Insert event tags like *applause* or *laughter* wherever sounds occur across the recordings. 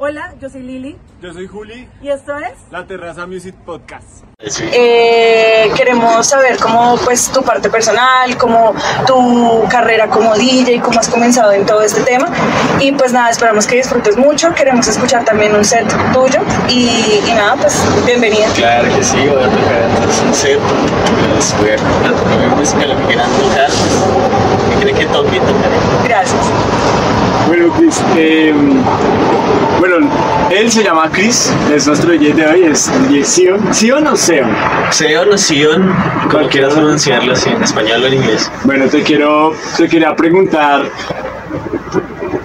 Hola, yo soy Lili Yo soy Juli, y esto es... la Terraza Music Podcast. Eh, queremos saber cómo pues tu parte personal, cómo tu carrera como DJ, cómo has comenzado en todo este tema y pues nada, esperamos que disfrutes mucho, queremos escuchar también un set tuyo y, y nada, pues bienvenida. Claro que sí, voy a tocar entonces un set, voy a tocar música, lo que quieran tocar, pues, ¿qué creen que toque? Tocaré. Gracias. Bueno, Chris, eh, bueno, él se llama Chris, es nuestro DJ de hoy, es Sion. ¿Sion o Seon? Seon o Sion, como quieras pronunciarlo, si en español o en inglés. Bueno, te quiero, te quería preguntar,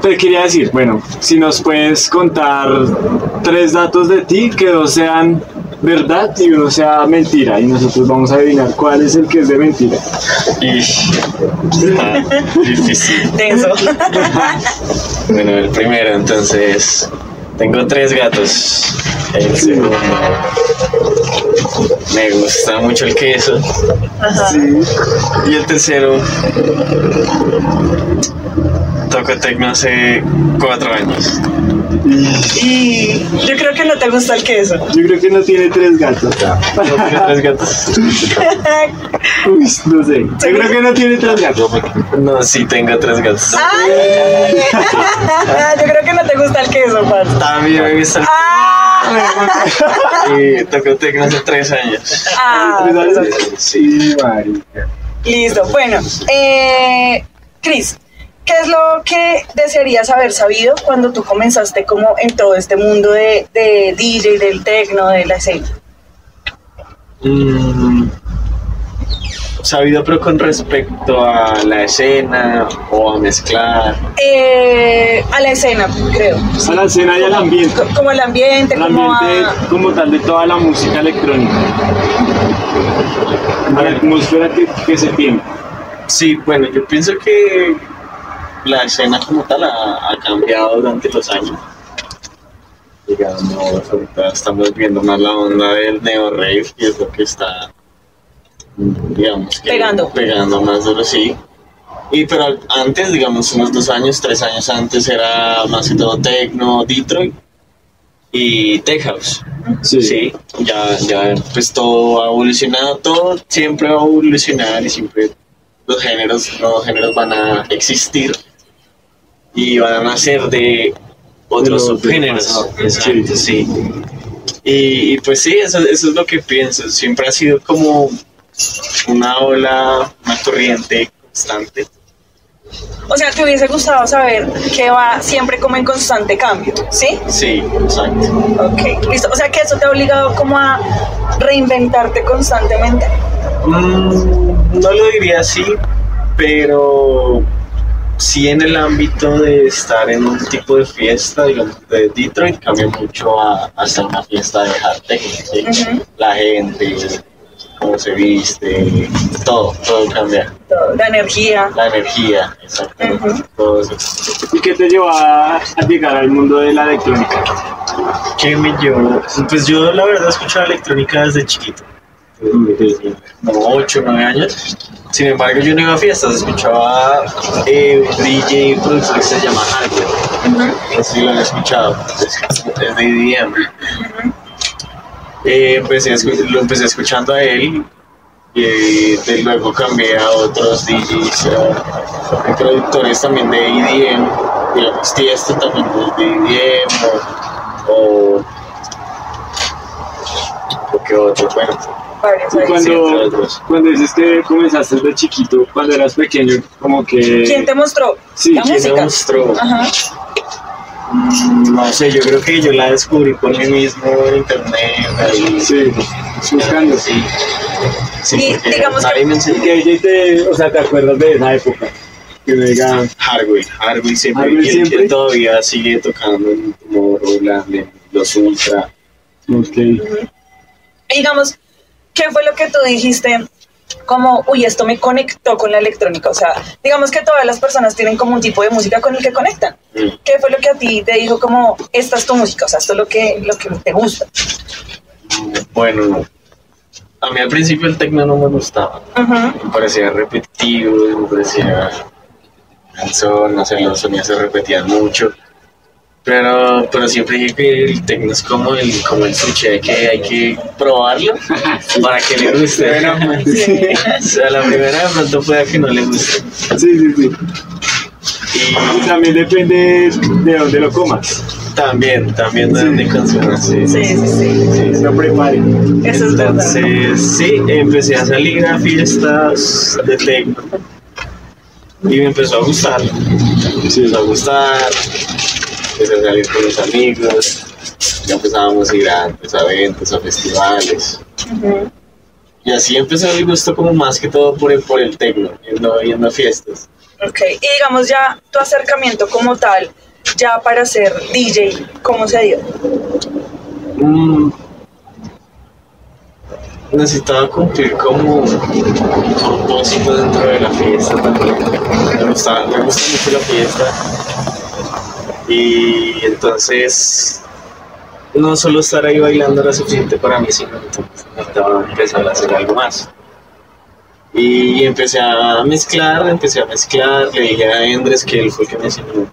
te quería decir, bueno, si nos puedes contar tres datos de ti, que dos sean verdad y uno sea mentira, y nosotros vamos a adivinar cuál es el que es de mentira. Y está difícil. Tenso. Bueno, el primero, entonces, tengo tres gatos. El segundo, me gusta mucho el queso. Sí. Y el tercero, toco tecno hace cuatro años. Y yo creo que no te gusta el queso. Yo creo que no tiene tres gatos. ¿No tiene tres gatos? *laughs* Uy, no sé. Yo creo que no tiene tres gatos. No, sí tengo tres gatos. ¡Ay! *laughs* yo creo que no te gusta el queso, parce. También me gusta. ¡Ah! *laughs* Y tecno hace tres años. Ah. Sí, marica. Listo. Bueno, eh, Cris, ¿qué es lo que desearías haber sabido cuando tú comenzaste como en todo este mundo de, de DJ, del techno, de la escena? Mm, sabido, pero con respecto a la escena o a mezclar. Eh, a la escena, creo. A la escena y al ambiente. Co- Como el ambiente, El como ambiente a... como tal de toda la música electrónica. A la atmósfera que, que se tiene. Sí, bueno, yo pienso que la escena como tal ha, ha cambiado durante los años. Digamos, ahorita estamos viendo más la onda del neo rave, que es lo que está, digamos, que Pegando. pegando más duro, sí. Y pero antes, digamos, unos dos años, tres años antes, era más que todo techno, Detroit y tech house. Sí, ya, ya, pues todo ha evolucionado, todo siempre va a evolucionar y siempre los géneros, los nuevos géneros van a existir y van a nacer de otros del subgéneros. Exacto, sí. Y, y pues sí, eso, eso es lo que pienso. Siempre ha sido como una ola, una corriente constante. O sea, te hubiese gustado saber que va siempre como en constante cambio, ¿sí? Sí, exacto. Ok, listo. O sea, que eso te ha obligado como a reinventarte constantemente. Mm, no lo diría así, pero sí en el ámbito de estar en un tipo de fiesta, digamos, de Detroit cambia mucho a, a en una fiesta de hard techno, ¿sí? La gente, cómo se viste, todo, todo cambia. La energía. La energía, exactamente, Ujú. todo eso. ¿Y qué te llevó a, a llegar al mundo de la electrónica? ¿Qué me llevó? Pues yo la verdad escuchaba electrónica desde chiquito, como 8 o 9 años. Sin embargo, yo no iba a fiestas, escuchaba eh, un DJ productor que se llama Hardware. No sé si lo han escuchado, es, de EDM. Eh, empecé lo empecé escuchando a él y de luego cambié a otros DJs, a- a productores también de EDM, digamos Tiesto también de EDM o, o, o qué otro, bueno, Sí, cuando, cuando dices que comenzaste desde chiquito, cuando eras pequeño, como que... ¿Quién te mostró Sí, la ¿quién ¿quién música? me mostró? Ajá. No sé, yo creo que yo la descubrí por mí mismo en internet. Ahí, Sí, buscando. Sí. Sí, Y digamos que- me ¿Y enseñó. que ella te, o sea, te acuerdas de esa época? Que me diga, Hardware, Hardware siempre, Hardware siempre. todavía sigue tocando en Tomorrowland, los Ultra. ok, Y digamos, ¿qué fue lo que tú dijiste? Como, uy, esto me conectó con la electrónica. O sea, digamos que todas las personas tienen como un tipo de música con el que conectan. Mm. ¿Qué fue lo que a ti te dijo como, esta es tu música? O sea, esto es lo que, lo que te gusta. Bueno, a mí al principio el techno no me gustaba. Me parecía repetitivo, me parecía cansón, no sé, los sonidos se repetían mucho. Pero, pero siempre dije que el tecno es como el, como el sushi, que hay que probarlo para que le guste. o sea, la primera de pronto puede que no le guste. Sí, sí, sí. Y también depende de dónde lo comas. También, también de dónde consumas. Sí, sí, sí. sí. Se lo prepare. Eso es verdad. Entonces, sí, empecé a salir a fiestas de tecno. Y me empezó a gustar. Me empezó a gustar. Empecé a salir con los amigos. Ya empezábamos a ir a, pues, a eventos, a festivales. Ujú. Y así empezó el gusto como más que todo por el, por el tecno, yendo, yendo a fiestas. Ok, y digamos ya tu acercamiento como tal, ya para ser DJ, ¿cómo se dio? Mm, necesitaba cumplir como un propósito dentro de la fiesta también. Me gusta, me gusta mucho la fiesta. Y entonces no solo estar ahí bailando era suficiente para mí, sino que necesitaba empezar a hacer algo más. Y empecé a mezclar, empecé a mezclar, le dije a Endres que él fue el que me enseñó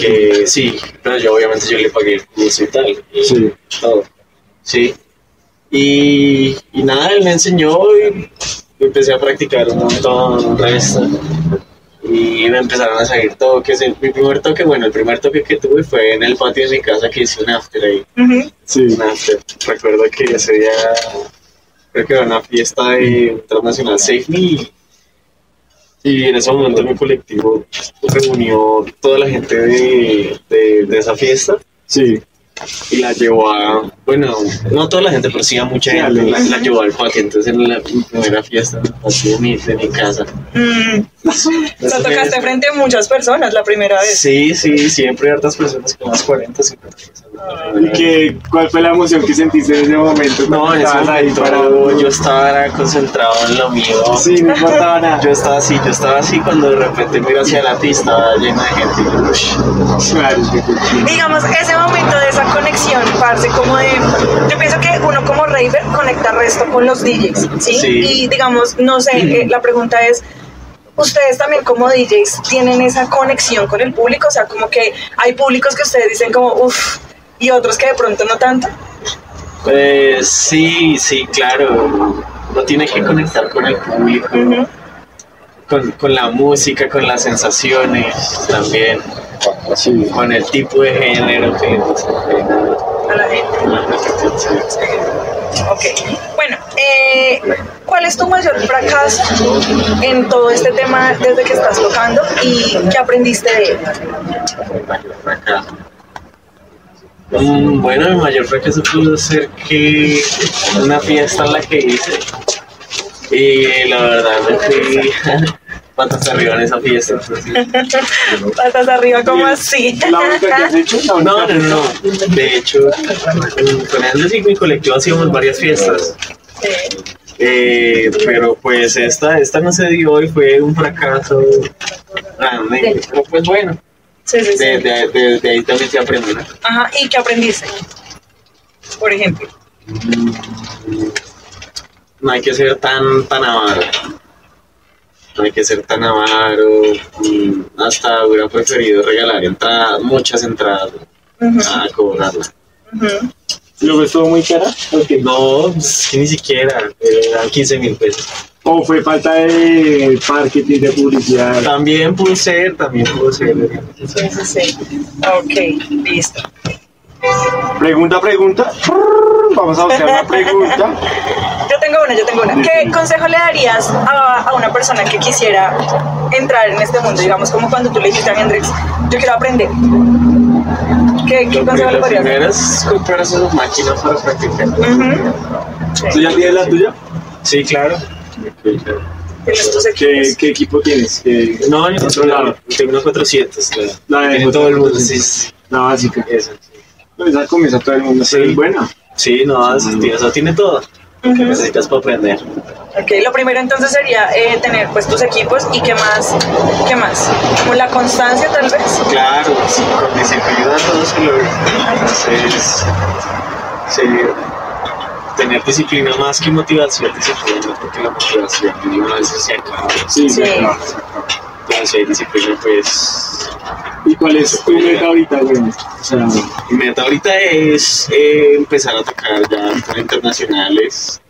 que sí, pero yo obviamente yo le pagué el curso y tal, y Sí. todo, sí. Y, y nada, él me enseñó y empecé a practicar un montón, resto. Y me empezaron a salir toques. El- mi primer toque, bueno, el primer toque que tuve fue en el patio de mi casa que hice un after ahí. Sí. Un after. Recuerdo que ese día, creo que era una fiesta de internacional Save Me. y- en ese momento mi colectivo reunió toda la gente de, de, de esa fiesta Sí. y la llevó a, bueno, no toda la gente, pero sí a mucha gente, la, la llevó al parque, entonces en la primera fiesta en el patio de mi, de mi casa. Mm, o sea, tocaste frente a muchas personas la primera vez. Sí, sí, siempre hartas personas, como unas 40, 50 personas. ¿Y qué, cuál fue la emoción que sentiste en ese momento? No, en ese momento yo estaba concentrado en lo mío. Sí, no importaba nada. Yo estaba así, yo estaba así cuando de repente miro hacia la pista, estaba llena de gente. Digamos, ese momento de esa conexión, parce, como de... Yo pienso que uno como raver conecta resto con los DJs, ¿sí? Sí. Y digamos, no sé, *clears throat* eh, la pregunta es... Ustedes también como DJs tienen esa conexión con el público, o sea, como que hay públicos que ustedes dicen como, uff, y otros que de pronto no tanto. Eh, sí, sí, claro. Uno tiene que conectar con el público, con, con la música, con las sensaciones también, Sí. con el tipo de género que a la gente. a la gente, sí. Ok. Bueno, eh, ¿cuál es tu mayor fracaso en todo este tema desde que estás tocando y qué aprendiste de él? Mm, bueno, mi mayor fracaso pudo ser que una fiesta la que hice y la verdad me fui *laughs* patas arriba en esa fiesta. *laughs* Patas arriba, como así? ¿La única que has hecho? No, no, no. De hecho, con Andrés y mi colectivo hacíamos varias fiestas. Sí. Eh, pero pues esta, esta no se dio y fue un fracaso grande. Pero pues bueno, Sí, sí, sí. de, de, de- de ahí también se aprende. ¿no? Ajá, ¿y qué aprendiste? Por ejemplo. No hay que ser tan, tan avaro. No hay que ser tan avaro. mm, Hasta hubiera preferido regalar entradas, muchas entradas, a cobrarlas. ujú. ¿Lo ves todo muy cara? Ok. No, es que ni siquiera, eran 15 mil pesos. ¿O fue falta de marketing, de publicidad? También pudo ser, también pudo ser. Sí, sí, sí. Ok, listo. Pregunta, pregunta. Vamos a buscar una pregunta. *laughs* Yo tengo una, yo tengo una. ¿Qué consejo le darías a, a una persona que quisiera entrar en este mundo? Digamos, como cuando tú le dijiste a Hendrix, yo quiero aprender. ¿Qué, qué consejo le podrías primero es comprar sus máquinas para practicar. Sí. ¿Tú ya tienes la tuya? Sí, claro. ¿Qué, qué equipo tienes? ¿Qué- No, yo lado. Tengo una 400. La, La de todo el mundo. Sí. La básica. Esa, sí. Pues esa comienza todo el mundo. Sí. es buena. Sí, no, eso tiene, eso tiene todo. Lo que necesitas para aprender. Ok, lo primero entonces sería eh, tener pues tus equipos y qué más, qué más, como la constancia tal vez. Claro, sí, con disciplina todo se logra. Entonces, sí, tener disciplina más que motivación, disciplina, porque la motivación una vez se acaba. Sí, Sí. si hay disciplina, pues ¿Y cuál es tu meta ahorita, güey? O sea, Mi meta ahorita es eh, empezar a tocar ya con internacionales.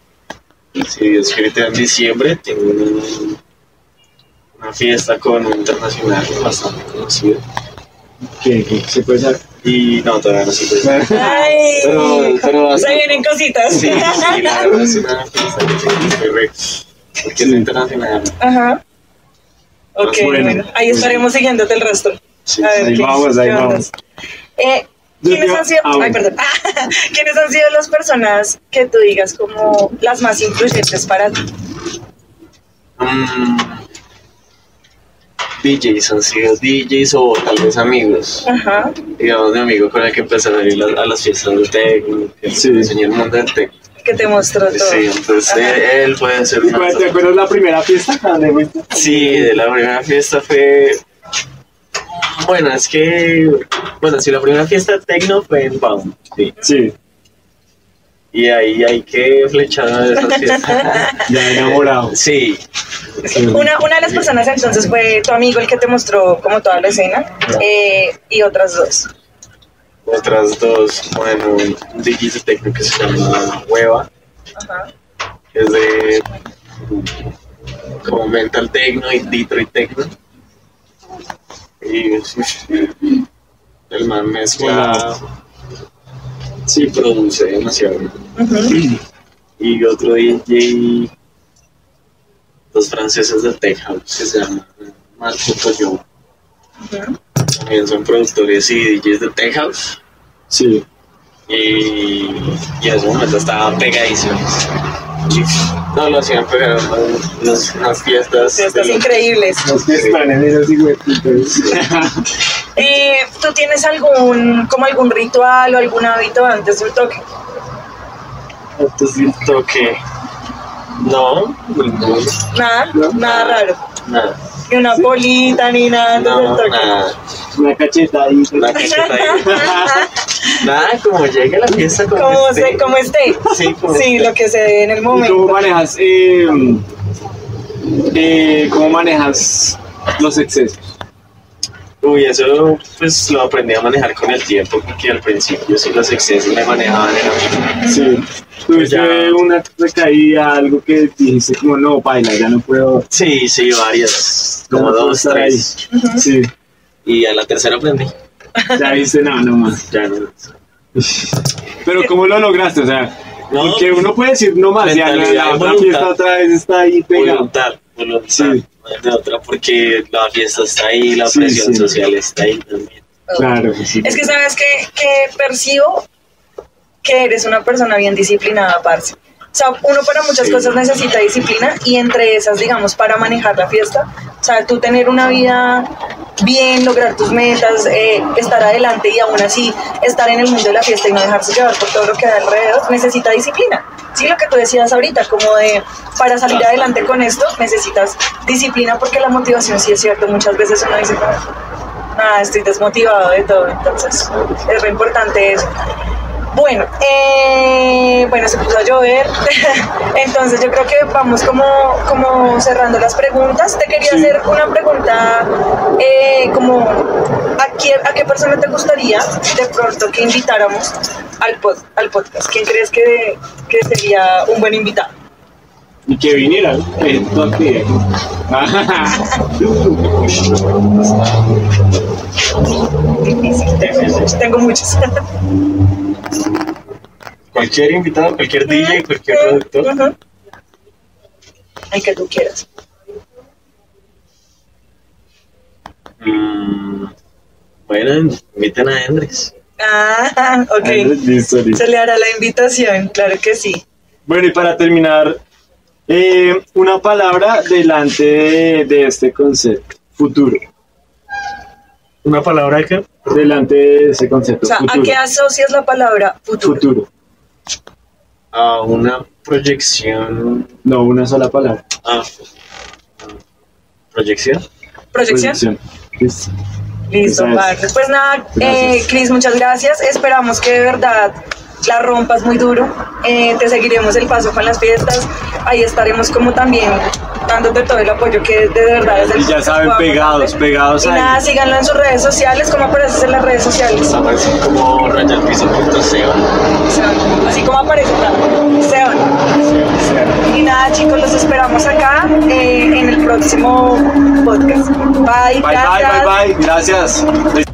Si Dios quiere, en diciembre tengo una, una fiesta con un internacional bastante conocido. ¿qué, qué se puede saber? Y no, todavía no se puede saber. *laughs* Ay, Pero- pero se bastante- vienen cositas. Sí, sí, la verdad es una fiesta que estoy re- porque es internacional. Ajá. Ok, Bueno, bueno, ahí estaremos siguiéndote el rastro. Sí, A ver ahí vamos, ahí vamos. Eh, ¿Quiénes han sido, ah, ay, bueno. perdón. *laughs* ¿Quiénes han sido las personas que tú digas como las más influyentes para ti? Mm, DJs han sido DJs o tal vez amigos. Ajá. Digamos, mi amigo con el que empecé a ir a, las fiestas del techno, que Sí. enseñó el mundo del techno. Que te mostró todo. Sí, entonces Ajá. él, puede ser ¿Y una. ¿Te acuerdas la primera fiesta? Sí, de la primera fiesta fue. Bueno, es que. Bueno, sí, la primera fiesta techno fue en Baum. Sí. Sí, Y ahí hay que flechar a esas fiestas. *laughs* ya enamorado. Sí, Sí. Una, una de las personas entonces fue tu amigo el que te mostró como toda la escena eh, y otras dos. Otras dos. Bueno, un DJ de techno que se llama Hueva. Ajá. que es de como mental techno y Detroit techno y el man mezcla sí produce demasiado y otro DJ los franceses del tech house que se llama Marco Toyo. También son productores y DJs de tech house Sí. y, y en ese momento estaban pegadísimos no lo hacían pegar unas, unas fiestas Fiestas de increíbles. Los que están en esas higüeputas. Eh, ¿Tú tienes algún, como algún ritual o algún hábito antes del toque? Antes del toque. No, ninguno. Nada, No. nada raro. Nada. Ni una polita ni nada antes del No, toque. nada. *laughs* Una cacheta ahí. Una cacheta ahí. *laughs* Nada, como llegue la fiesta, como, como, esté. se, como esté. Sí, como Sí, esté. lo que se dé en el ¿Y cómo momento. manejas, eh, eh, cómo manejas los excesos? Uy, eso pues lo aprendí a manejar con el tiempo, porque al principio sí los excesos me manejaban en la Sí. ¿Tuviste una recaída, algo que dijiste como no, baila, ya no puedo? Sí, sí, varias, como dos, estar ahí"? tres. Sí. Y a la tercera aprendí. Ya viste, no, no más. Ya no. Pero ¿cómo lo lograste? O sea, No, porque uno puede decir no más, ya la, la otra fiesta otra vez está ahí pegada. Voluntad, voluntad. Sí. De otra, porque la fiesta está ahí, la Sí, presión sí. social está ahí también. Claro, sí. Es que sabes que, que percibo que eres una persona bien disciplinada, parce. O sea, uno para muchas Sí. cosas necesita disciplina y entre esas, digamos, para manejar la fiesta, o sea, tú tener una vida bien, lograr tus metas, eh, estar adelante y aún así estar en el mundo de la fiesta y no dejarse llevar por todo lo que hay alrededor, necesita disciplina. Sí, lo que tú decías ahorita, como de para salir adelante con esto necesitas disciplina porque la motivación sí es cierto, muchas veces uno dice, nada, estoy desmotivado de todo, entonces es re importante eso. Bueno, eh, bueno, se puso a llover, *laughs* entonces yo creo que vamos como, como cerrando las preguntas. Te quería Sí. hacer una pregunta, eh, como ¿a, quién- ¿a qué persona te gustaría de pronto que invitáramos al, pod- al podcast? ¿Quién crees que, que sería un buen invitado? Y que viniera, eh. *laughs* Difícil, tengo muchos. *laughs* Cualquier invitado, cualquier DJ, cualquier productor. El que tú quieras. Mm, bueno, inviten a Hendrix. Ah, *laughs* ok. Listo, listo. Se le hará la invitación, claro que sí. Bueno, y para terminar, eh, una palabra delante de, de este concepto, futuro. Una palabra que Delante de ese concepto, O sea, ¿a qué asocias la palabra futuro? Futuro. a una proyección. No, una sola palabra. Ah, proyección. Proyección. Listo. Listo, vale. Pues nada, eh, Cris, muchas gracias. Esperamos que de verdad la rompas muy duro. Eh, te seguiremos el paso con las fiestas. Ahí estaremos como también dándote todo el apoyo que de verdad es el Y ya saben, pegados, pegados Y ahí. nada, síganlo en sus redes sociales. ¿Cómo apareces en las redes sociales? Aparecen como raya al piso punto Seba. Seban. Así como aparece, claro. Seban. Y nada, chicos, los esperamos acá eh, en el próximo podcast. Bye, Bye, bye, gracias. bye, bye. Gracias.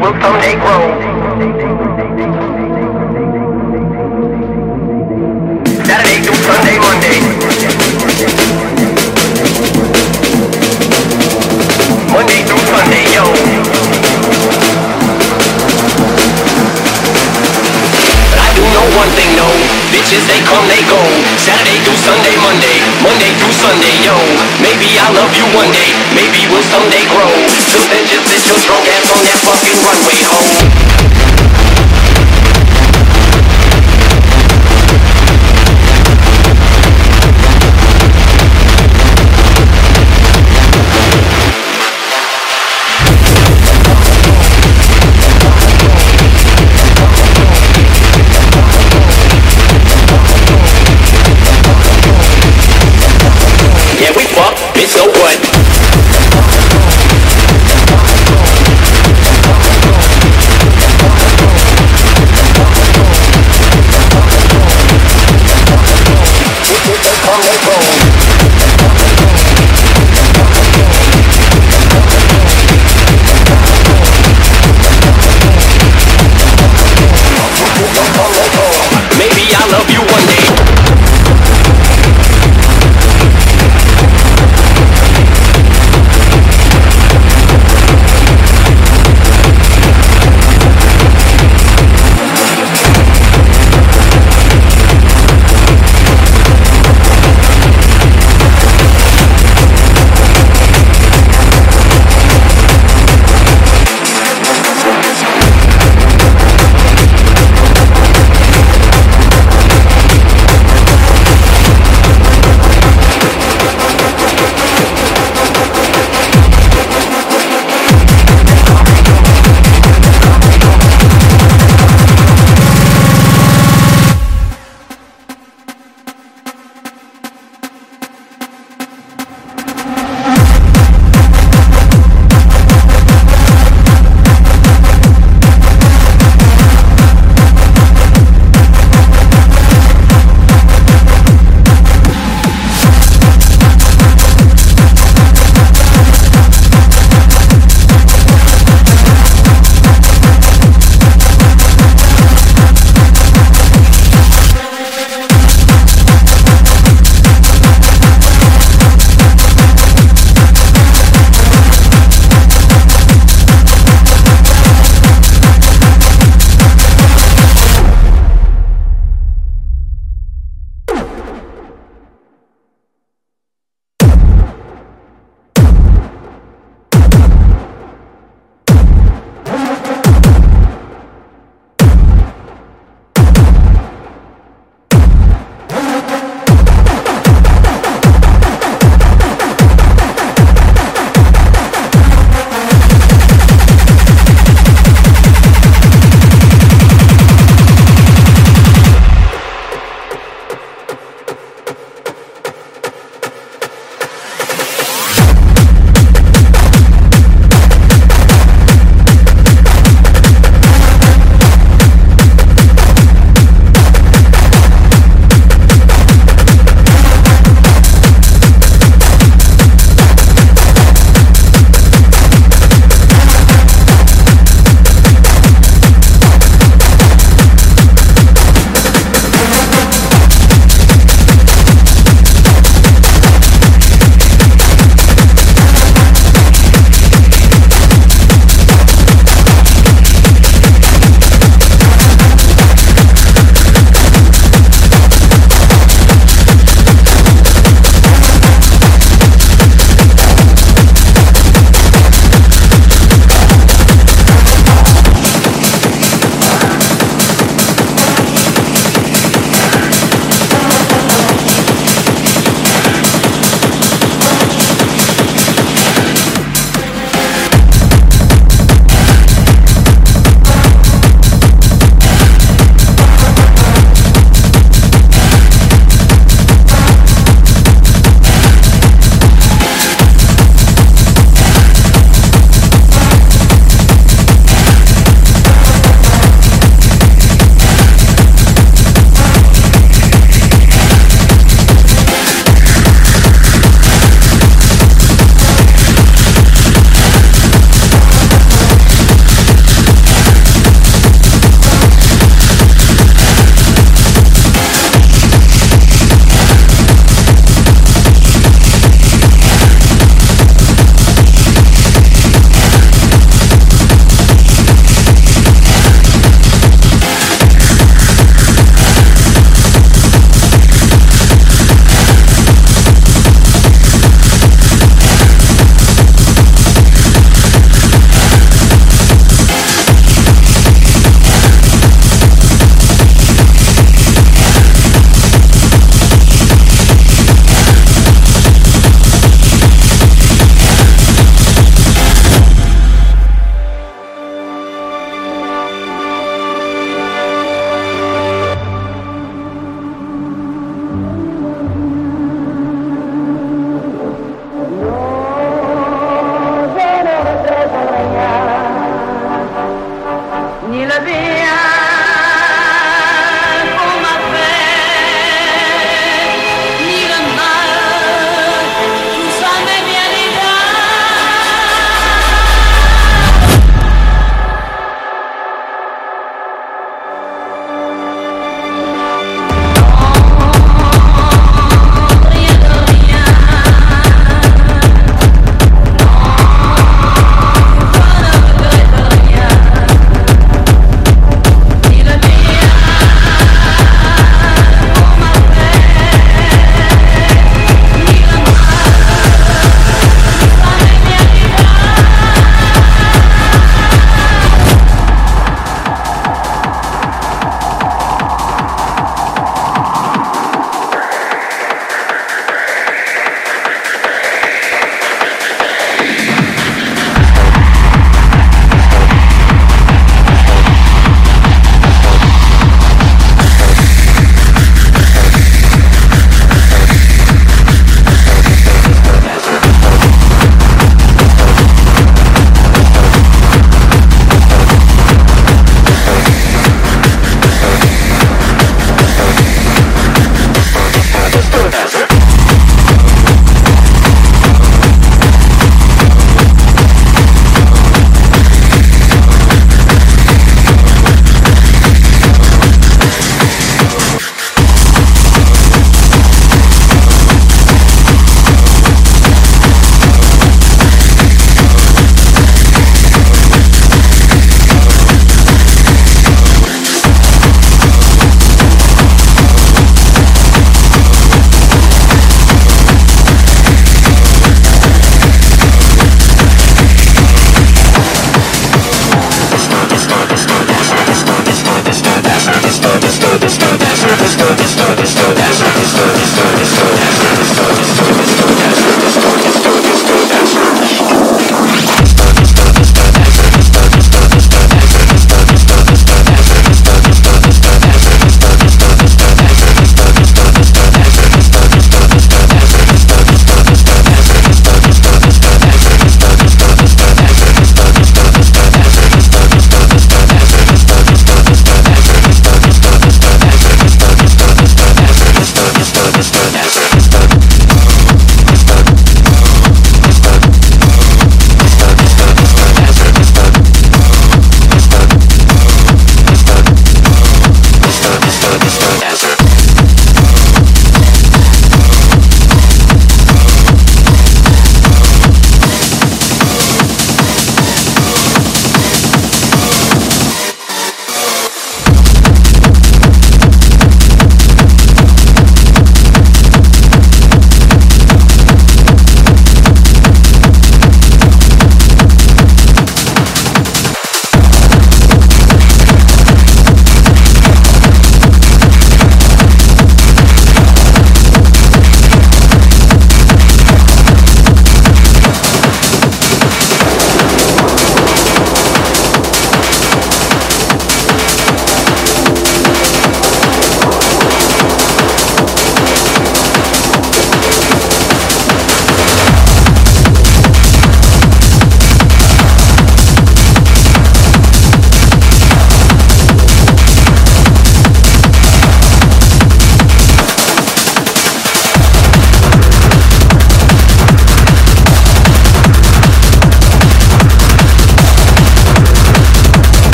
will someday grow. Saturday through Sunday, Monday. Monday through Sunday, yo. But I do know one thing, though. Bitches, they come, they go. Saturday through Sunday, Monday, Monday through Sunday, yo. Maybe I'll love you one day, maybe we'll someday grow. Till then, bitch, sit your drunk ass on that fucking runway, ho.